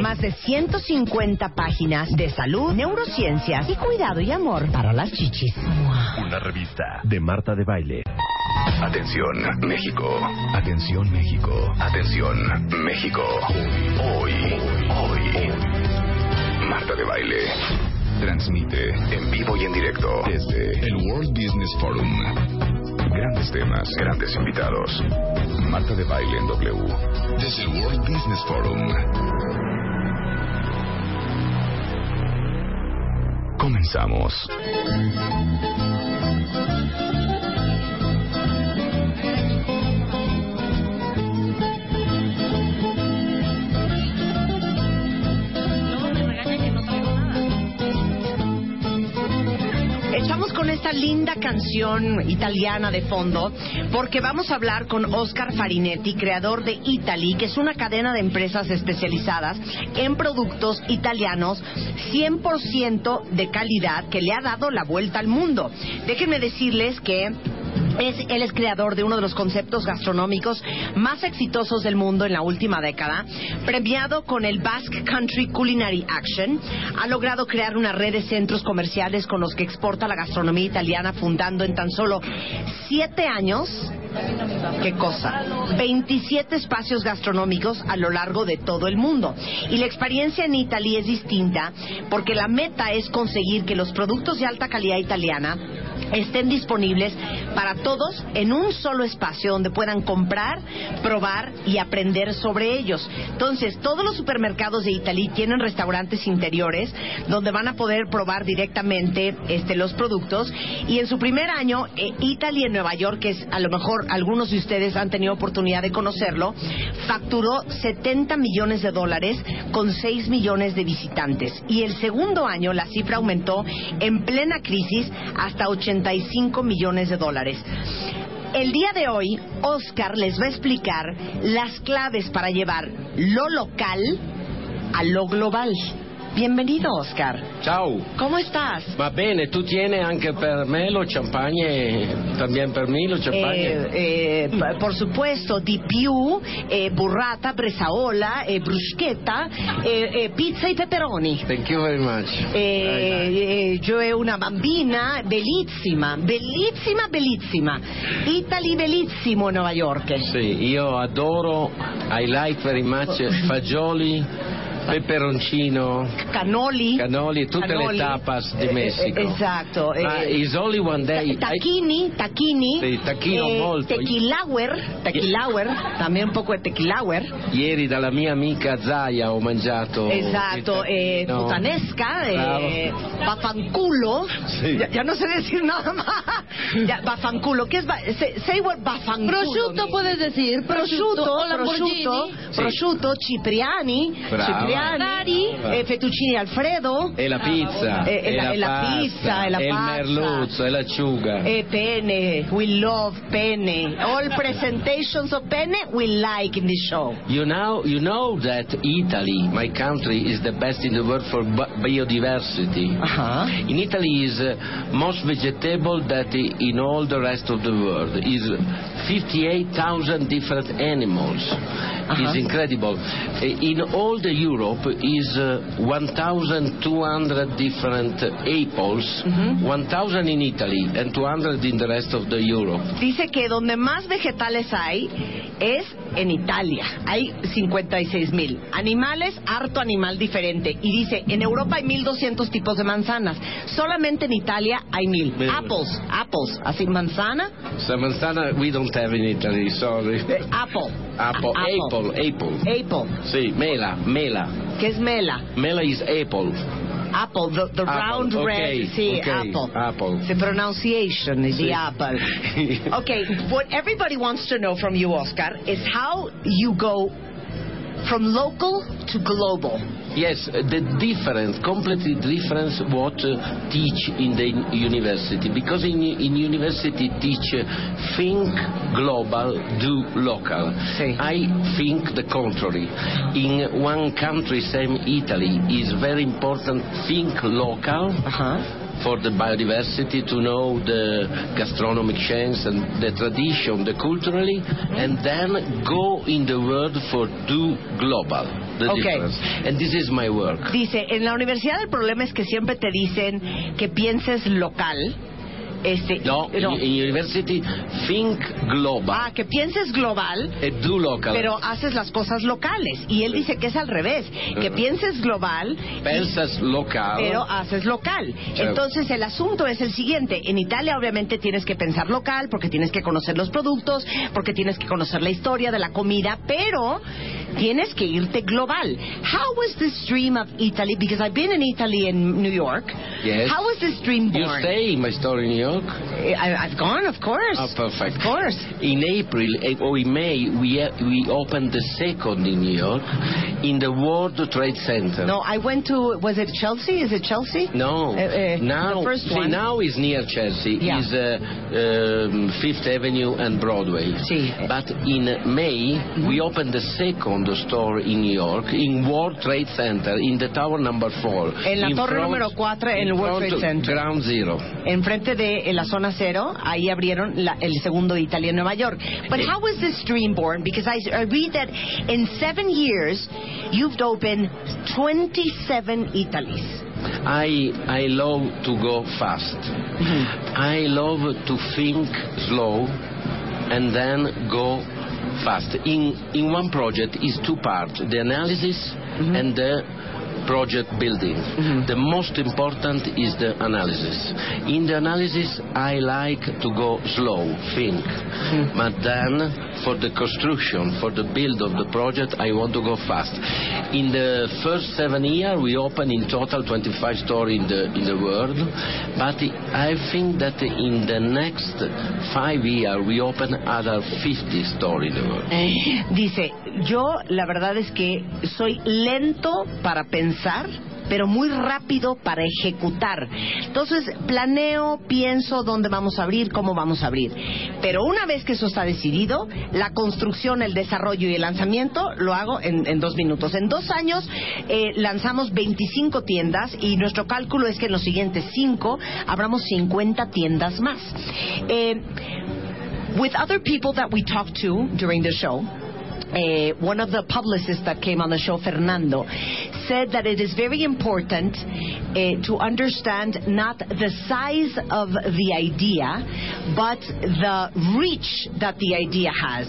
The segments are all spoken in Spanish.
más de 150 páginas de salud, neurociencias y cuidado y amor para las chichis. Una revista de Marta de Baile. Atención, México. Atención, México. Atención, México. Hoy, hoy, hoy. Marta de Baile. Transmite en vivo y en directo desde el World Business Forum. Grandes temas, grandes invitados. Marta de Baile en W. Desde el World Business Forum. Comenzamos. Esta linda canción italiana de fondo porque vamos a hablar con Oscar Farinetti, creador de Italy, que es una cadena de empresas especializadas en productos italianos 100% de calidad que le ha dado la vuelta al mundo. Déjenme decirles que es, él es creador de uno de los conceptos gastronómicos más exitosos del mundo en la última década, premiado con el Basque Country Culinary Action, ha logrado crear una red de centros comerciales con los que exporta la gastronomía italiana, fundando en tan solo siete años ¿Qué cosa? 27 espacios gastronómicos a lo largo de todo el mundo. Y la experiencia en Italia es distinta porque la meta es conseguir que los productos de alta calidad italiana estén disponibles para todos en un solo espacio donde puedan comprar, probar y aprender sobre ellos. Entonces, todos los supermercados de Italy tienen restaurantes interiores donde van a poder probar directamente este, los productos. Y en su primer año, eh, Italy en Nueva York, que es a lo mejor algunos de ustedes han tenido oportunidad de conocerlo, facturó 70 millones de dólares con 6 millones de visitantes. Y el segundo año la cifra aumentó en plena crisis hasta 85 millones de dólares. El día de hoy, Oscar les va a explicar las claves para llevar lo local a lo global. Bienvenido, Oscar. Ciao. ¿Cómo estás? Va bene, tu tieni anche per me lo champagne, también per me lo champagne. Eh, eh, p- por supuesto, di più, eh, burrata, bresaola, eh, bruschetta, eh, eh, pizza y pepperoni. Thank you very much. Eh, eh, yo è una bambina bellissima, bellissima, bellissima. Italy bellissimo Nuova York. Sì, io adoro, I like very much fagioli, peperoncino, Canoli. canoli e tutte Canoli. le tapas di Eh, Messico. eh, esatto. Ma eh, is only one day. Ta- Tacchini, tacchini, Sì, tacchino eh, molto. tequilauer, tequilauer, también un poco de tequilauer, Ieri dalla mia amica Zaya ho mangiato. exacto, il eh, putanesca, Bravo. eh, bafanculo, Sí. ya, ya no sé decir nada más, ya, bafanculo, ¿qué es? ba- say, say what bafanculo Prosciutto puedes decir, Prosciutto, prosciutto, Sì. prosciutto, cipriani, Brava. cipriani, Ferrari. eh, fettuccini Alfredo, E la pizza. E- e la- e la pasta, pizza, e la e il pasta. merluzzo, e l'acciuga. Eh, penne, we love penne. All presentations of penne we like in the show. You know, you know that Italy, my country, is the best in the world for bi- biodiversity. Ajá. In Italy is uh, most vegetable that in all the rest of the world. Is 58,000 different animals. Uh-huh. It's incredible. In all the Europe, Europe is uh, 1,200 different apples, 1,000 in Italy and 200 in the rest of the Europe. Dice que donde más vegetales hay es en Italia. Hay 56 mil. Animales, harto animal diferente. Y dice, en Europa hay 1200 tipos de manzanas. Solamente en Italia hay mil. Mil. Apples, apples. Así, manzana, So manzana we don't have in Italy, sorry. eh, apple. Apple, apple, apple. Apple. Sì, mela, mela. ¿Qué es mela? Mela is apple. Apple, the, the Apple, round okay, red. Sí, okay, apple. apple. The pronunciation is the apple. Okay, what everybody wants to know from you, Oscar, is how you go from local to global. Yes, the difference, completely difference what uh, teach in the university. Because in, in university teach uh, think global, do local. Sí. I think the contrary. In one country, same Italy, is very important think local. Uh-huh. for the biodiversity, to know the gastronomic chains and the tradition, the culturally, and then go in the world for do global. The Okay. difference. And this is my work. Dice, en la universidad el problema es que siempre te dicen que pienses local. Este, No, no. University, think global Ah, que pienses global, and do local. pero haces las cosas locales. Y él dice que es al revés, que pienses global, Pensas local. pero haces local. Entonces el asunto es el siguiente. En Italia obviamente tienes que pensar local porque tienes que conocer los productos, porque tienes que conocer la historia de la comida, pero tienes que irte global. How was this dream of Italy? Because I've been in Italy and New York. Yes. How was this dream you born? say my story in New York? I, I've gone, of course. Oh, perfect. Of course. In April eh, or in May, we uh, we opened the second in New York in the World Trade Center. No, I went to, was it Chelsea? Is it Chelsea? No, Uh, uh, now first see, one. now is near Chelsea. Yeah. Is uh, um, Fifth Avenue and Broadway. Sì. But in May we opened the second store in New York in World Trade Center in the tower number four. En la In torre front- número cuatro en el in World Trade Center. Ground Zero. Enfrente de en la zona cero, ahí abrieron la- el segundo Italia en Nueva York. But how was this dream born? Because I, I read that in seven years, you've opened 27 Italies. I I love to go fast. I love to think slow and then go fast. In in one project is two parts: the analysis and the project building. Mm-hmm. The most important is the analysis. In the analysis, I like to go slow, think, mm-hmm. but then for the construction, for the build of the project, I want to go fast. In the first seven years, we open in total 25 stores in the in the world, but I think that in the next five years, we open other 50 stores in the world. Eh, dice, yo la verdad es que soy lento para pensar, pero muy rápido para ejecutar. Entonces, planeo, pienso dónde vamos a abrir, cómo vamos a abrir. Pero una vez que eso está decidido, la construcción, el desarrollo y el lanzamiento lo hago en, en dos minutos. En dos años eh, lanzamos 25 tiendas y nuestro cálculo es que en los siguientes cinco abramos 50 tiendas más. Eh, with other people that we talked to during the show, uh, one of the publicists that came on the show, Fernando, said that it is very important uh, to understand not the size of the idea, but the reach that the idea has.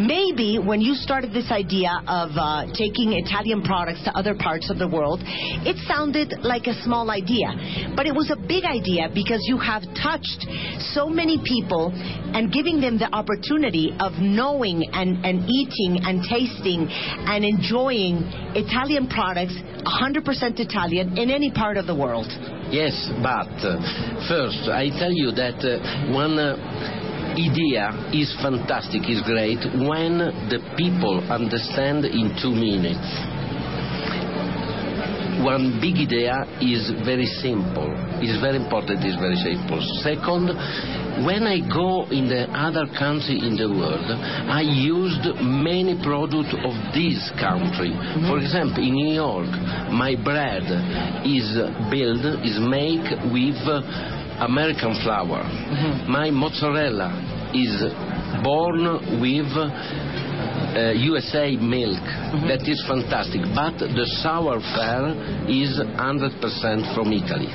Maybe when you started this idea of uh, taking Italian products to other parts of the world, it sounded like a small idea, but it was a big idea because you have touched so many people and giving them the opportunity of knowing and, and eating and tasting and enjoying Italian products, 100% Italian, in any part of the world. Yes, but uh, first I tell you that uh, one uh, idea is fantastic, is great when the people understand in two minutes. One big idea is very simple. Is very important. Is very simple. Second, when I go in the other country in the world, I used many products of this country. For example, in New York, my bread is built is made with uh, American flour. My mozzarella is born with uh, USA milk. That is fantastic. But the sour fare is 100% from Italy.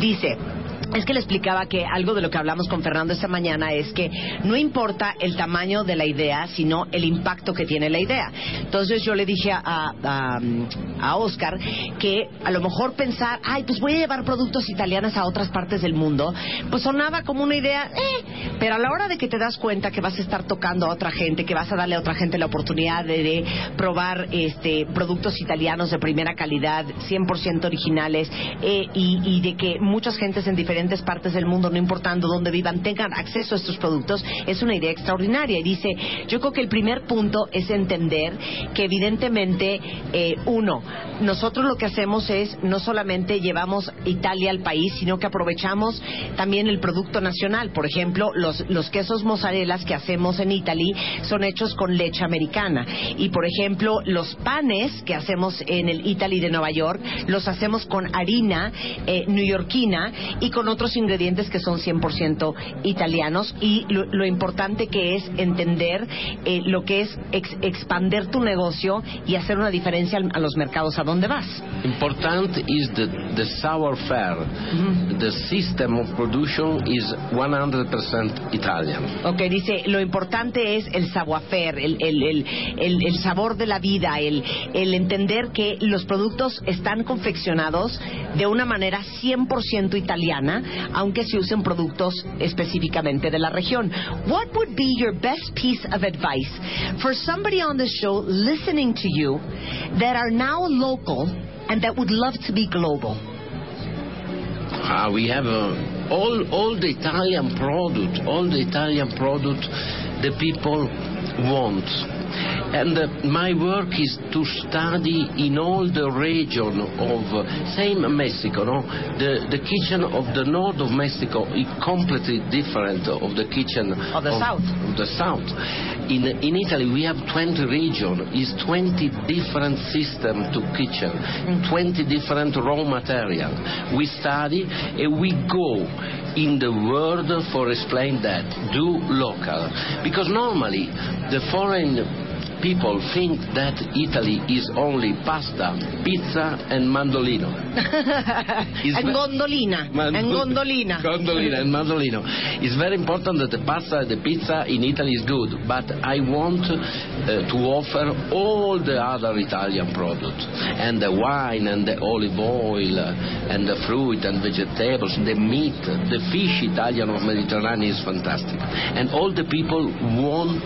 Dice, es que le explicaba que algo de lo que hablamos con Fernando esta mañana es que no importa el tamaño de la idea, sino el impacto que tiene la idea. Entonces yo le dije a, a, Oscar que a lo mejor pensar, ay, pues voy a llevar productos italianos a otras partes del mundo, pues sonaba como una idea, eh, pero a la hora de que te das cuenta que vas a estar tocando a otra gente, que vas a darle a otra gente la oportunidad de, probar este productos italianos de primera calidad, 100% originales, eh, y, y de que muchas gentes en diferentes partes del mundo, no importando dónde vivan, tengan acceso a estos productos, es una idea extraordinaria. Y dice, yo creo que el primer punto es entender que evidentemente, eh, uno, nosotros lo que hacemos es no solamente llevamos Italia al país, sino que aprovechamos también el producto nacional. Por ejemplo, los, los quesos mozzarelas que hacemos en Italy son hechos con leche americana. Y por ejemplo, los panes que hacemos en el Italy de Nueva York los hacemos con harina eh, y con otros ingredientes que son 100% italianos y lo, lo, importante que es entender eh, lo que es ex, expander tu negocio y hacer una diferencia a los mercados a donde vas. Important is the, the sour fare. Mm -hmm. The system of production is 100% Italian. Ok, dice, lo importante es el savoir-faire, el, el, el, el, sabor de la vida, el, el entender que los productos están confeccionados de una manera 100% italiana aunque se usen productos específicamente de la región. What would be your best piece of advice for somebody on the show listening to you that are now local and that would love to be global? Uh, we have uh, all all the Italian product, all the Italian product the people want and uh, my work is to study in all the region of uh, same Mexico. No, the the kitchen of the north of Mexico is completely different of the kitchen of the of, south. Of the south. In in Italy we have 20 region. Is 20 different system to kitchen, mm. 20 different raw material. We study and we go in the world for explain that do local because normally the foreign people think that Italy is only pasta, pizza, and mandolino. and gondolina. Mand- and gondolina. gondolina and mandolino. It's very important that the pasta, and the pizza in Italy is good, but I want uh, to offer all the other Italian products, and the wine, and the olive oil, and the fruit, and vegetables, the meat, the fish Italian of Mediterranean is fantastic. And all the people want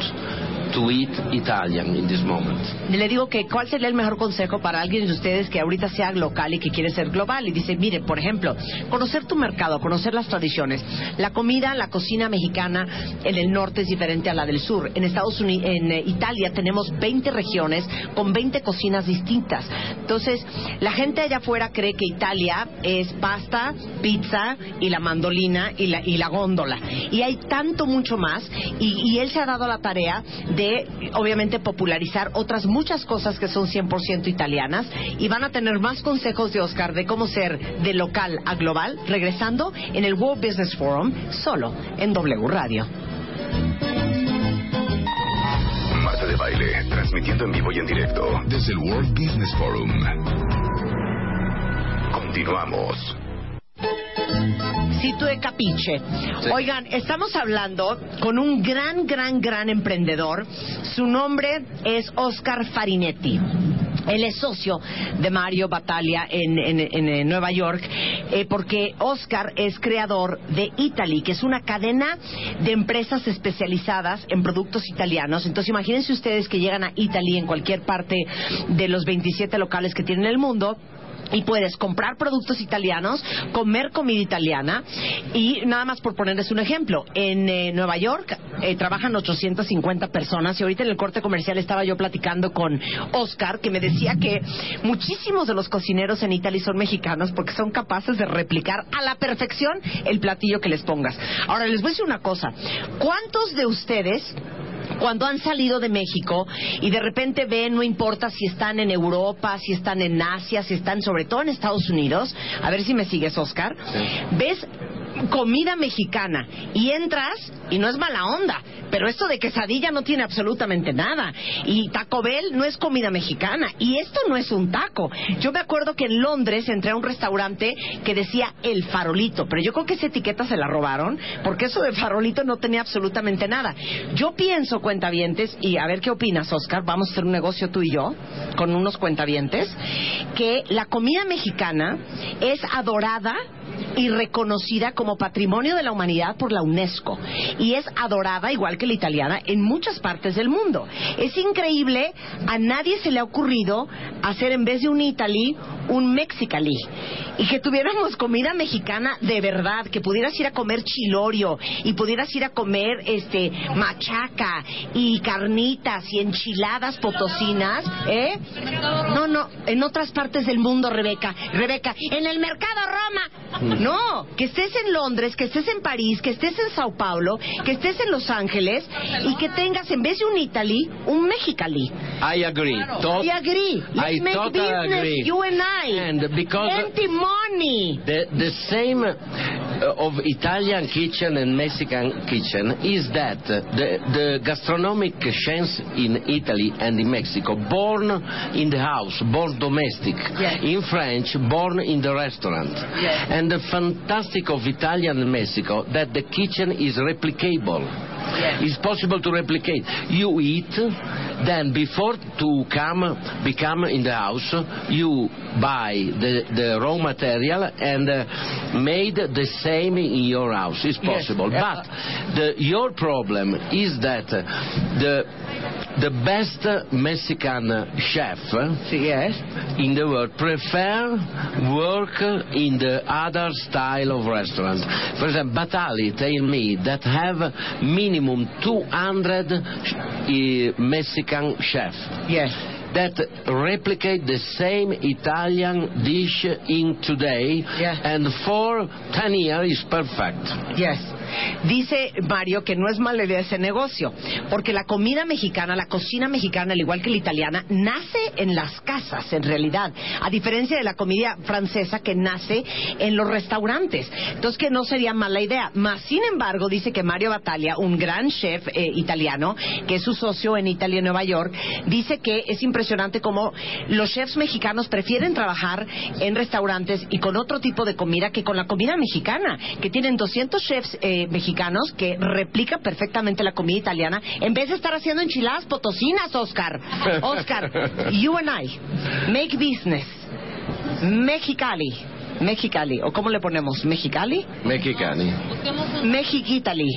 to eat Italian in this moment. Le digo que cuál sería el mejor consejo para alguien de ustedes que ahorita sea local y que quiere ser global. Y dice, mire, por ejemplo, conocer tu mercado, conocer las tradiciones. La comida, la cocina mexicana en el norte es diferente a la del sur. En Estados Unidos, en eh, Italia tenemos 20 regiones con 20 cocinas distintas. Entonces, la gente allá afuera cree que Italia es pasta, pizza y la mandolina y la, y la góndola. Y hay tanto mucho más. Y, y él se ha dado la tarea de, obviamente, popularizar otras muchas cosas que son 100% italianas y van a tener más consejos de Oscar de cómo ser de local a global regresando en el World Business Forum solo en W Radio. Marta de Baile, transmitiendo en vivo y en directo desde el World Business Forum. Continuamos. Si tu e capiche. Sí. Oigan, estamos hablando con un gran, gran, gran emprendedor. Su nombre es Oscar Farinetti. Él es socio de Mario Battaglia en, en, en, en Nueva York, eh, porque Oscar es creador de Italy, que es una cadena de empresas especializadas en productos italianos. Entonces, imagínense ustedes que llegan a Italy en cualquier parte de los 27 locales que tiene en el mundo y puedes comprar productos italianos, comer comida italiana y nada más por ponerles un ejemplo, en eh, Nueva York eh, trabajan 850 personas y ahorita en el corte comercial estaba yo platicando con Oscar que me decía que muchísimos de los cocineros en Italia son mexicanos porque son capaces de replicar a la perfección el platillo que les pongas. Ahora les voy a decir una cosa, ¿cuántos de ustedes cuando han salido de México y de repente ven, no importa si están en Europa, si están en Asia, si están sobre todo en Estados Unidos, a ver si me sigues, Oscar, sí. ves comida mexicana y entras y no es mala onda, pero esto de quesadilla no tiene absolutamente nada. Y Taco Bell no es comida mexicana y esto no es un taco. Yo me acuerdo que en Londres entré a un restaurante que decía El Farolito, pero yo creo que esa etiqueta se la robaron porque eso de farolito no tenía absolutamente nada. Yo pienso, cuentavientes, y a ver qué opinas, Oscar, vamos a hacer un negocio tú y yo con unos cuentavientes, que la comida mexicana es adorada y reconocida como patrimonio de la humanidad por la UNESCO y es adorada igual que la italiana en muchas partes del mundo. Es increíble, a nadie se le ha ocurrido hacer en vez de un Italy un Mexicali y que tuviéramos comida mexicana de verdad, que pudieras ir a comer chilorio y pudieras ir a comer este machaca y carnitas y enchiladas potosinas, ¿eh? No, no, en otras partes del mundo, Rebeca, Rebeca, en el mercado Roma. No, que estés en Londres, que estés en París, que estés en Sao Paulo, que estés en Los Ángeles y que tengas en vez de un Italy, un Mexicali. I agree. Tot- I agree. Let's I make totally business, agree. you and I. And because Empty money. the, the same of Italian kitchen and Mexican kitchen is that uh, the, the gastronomic chefs in Italy and in Mexico born in the house, born domestic. Yes. In French, born in the restaurant. Yes. And the fantastic of Italian and Mexico that the kitchen is replicable. It's possible to replicate. You eat, then before to come become in the house, you buy the, the raw material and uh, made the same in your house. It's possible. But the, your problem is that uh, the the best Mexican chef Yes. in the world prefer work in the other style of restaurant. For example, Batali tell me that have minimum 200 uh, Mexican chef Yes. that replicate the same Italian dish in today Yeah. and for 10 years is perfect. Yes. Dice Mario que no es mala idea ese negocio, porque la comida mexicana, la cocina mexicana, al igual que la italiana, nace en las casas, en realidad, a diferencia de la comida francesa que nace en los restaurantes. Entonces, que no sería mala idea. Más, sin embargo, dice que Mario Battaglia, un gran chef eh, italiano, que es su socio en Italia y Nueva York, dice que es impresionante cómo los chefs mexicanos prefieren trabajar en restaurantes y con otro tipo de comida que con la comida mexicana, que tienen 200 chefs eh, mexicanos que replican perfectamente la comida italiana en vez de estar haciendo enchiladas potosinas, Oscar. Oscar, you and I make business. Mexicali. Mexicali. ¿O cómo le ponemos? ¿Mexicali? Mexicali.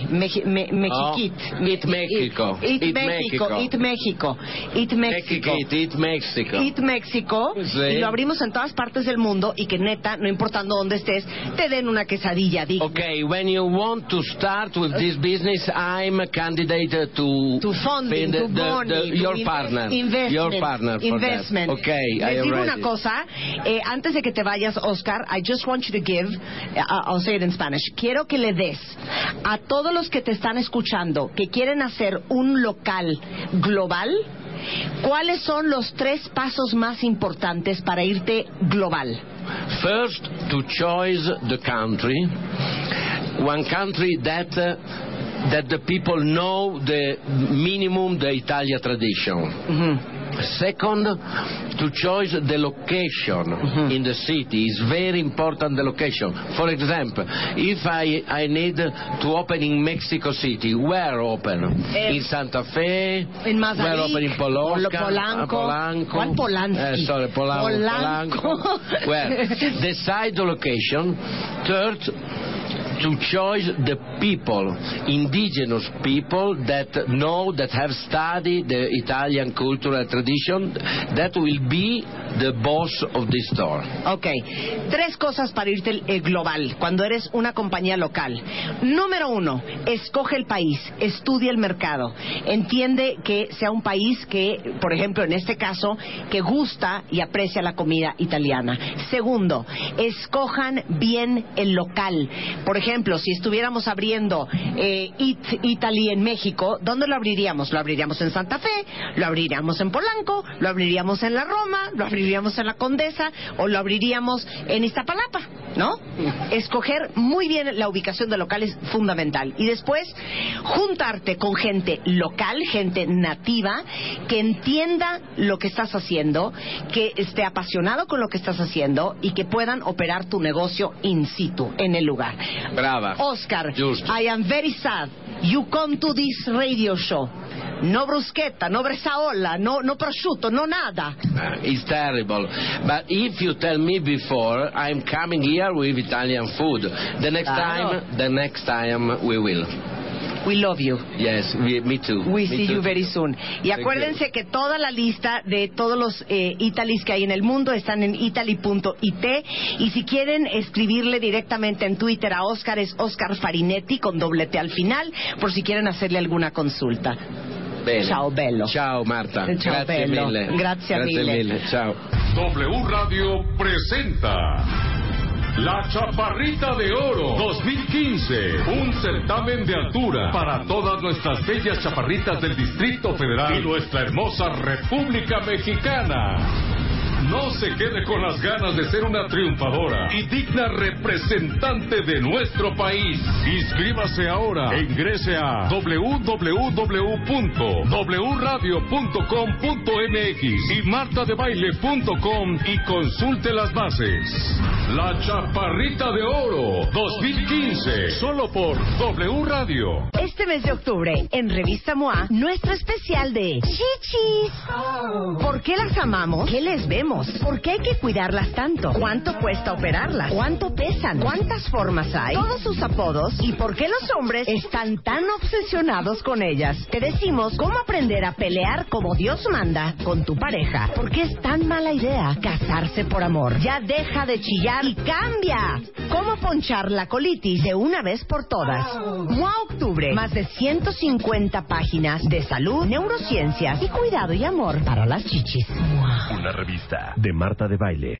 Meji, me, Mexiquit. Oh, eat Mexico. Eat, Eat México. Mexico. Eat México. Eat México. Mexico. Eat Mexico. Eat México Sí. y lo abrimos en todas partes del mundo y que neta, no importando dónde estés, te den una quesadilla digna. Okay, when you want to start with this business, I'm a candidate to To funding, to the- money, the- to your invest- partner, investment, your partner for investment. that. Okay, Les digo una cosa, eh, antes de que te vayas, Oscar, I just want you to give, uh, I'll say it in Spanish, quiero que le des a todos los que te están escuchando, que quieren hacer un local global, ¿cuáles son los tres pasos más importantes para irte global? First, to choose the country, one country that uh, that the people know the minimum the Italia tradition. Second, to choose the location in the city is very important. The location. For example, if I I need to open in Mexico City, where open? Eh, in Santa Fe. In Mazarik, Where open in Polosca, Polanco. uh, Polanco. ¿Cuál Polanski? Eh, sorry, Polanco. Polanco. Where? Decide the location. Third, to choose the people, indigenous people that know, that have studied the Italian cultural tradition, that will be the boss of this store. Ok, tres cosas para irte global cuando eres una compañía local. Número uno, escoge el país, estudia el mercado, entiende que sea un país que, por ejemplo, en este caso, que gusta y aprecia la comida italiana. Segundo, escojan bien el local. Por ejemplo, si estuviéramos abriendo eh, It Italy en México, ¿dónde lo abriríamos? Lo abriríamos en Santa Fe, lo abriríamos en Polanco, lo abriríamos en la Roma, lo abriríamos en la Condesa o lo abriríamos en Iztapalapa, ¿no? Escoger muy bien la ubicación del local es fundamental. Y después, juntarte con gente local, gente nativa, que entienda lo que estás haciendo, que esté apasionado con lo que estás haciendo y que puedan operar tu negocio in situ, en el lugar. Brava. Oscar, Just. I am very sad. You come to this radio show. No bruschetta, no bresaola, no, no prosciutto, no nada. Uh, it's terrible. But if you tell me before, I'm coming here with Italian food. The next Claro. time, the next time we will. We love you. Yes, we, me too. We Me see too. you very soon. Y Thank acuérdense que toda la lista de todos los eh, Italis que hay en el mundo están en italy.it y si quieren escribirle directamente en Twitter a Oscar es Oscar Farinetti con doble T al final por si quieren hacerle alguna consulta. Bene. Ciao, bello. Ciao Marta. Ciao, Grazie bello. mille. Grazie mille. Ciao. W Radio presenta La Chaparrita de Oro 2015, un certamen de altura para todas nuestras bellas chaparritas del Distrito Federal y nuestra hermosa República Mexicana. No se quede con las ganas de ser una triunfadora y digna representante de nuestro país. Inscríbase ahora e ingrese a www.wradio.com.mx y martadebaile.com y consulte las bases. La Chaparrita de Oro 2015, solo por W Radio. Este mes de octubre, en Revista MOA, nuestro especial de chichis. ¿Por qué las amamos? ¿Qué les vemos? ¿Por qué hay que cuidarlas tanto? ¿Cuánto cuesta operarlas? ¿Cuánto pesan? ¿Cuántas formas hay? Todos sus apodos y por qué los hombres están tan obsesionados con ellas. Te decimos cómo aprender a pelear como Dios manda con tu pareja. ¿Por qué es tan mala idea casarse por amor? Ya deja de chillar y cambia. ¿Cómo ponchar la colitis de una vez por todas? MOA Octubre. Más de 150 páginas de salud, neurociencias y cuidado y amor para las chichis. Una revista de Marta de Baile.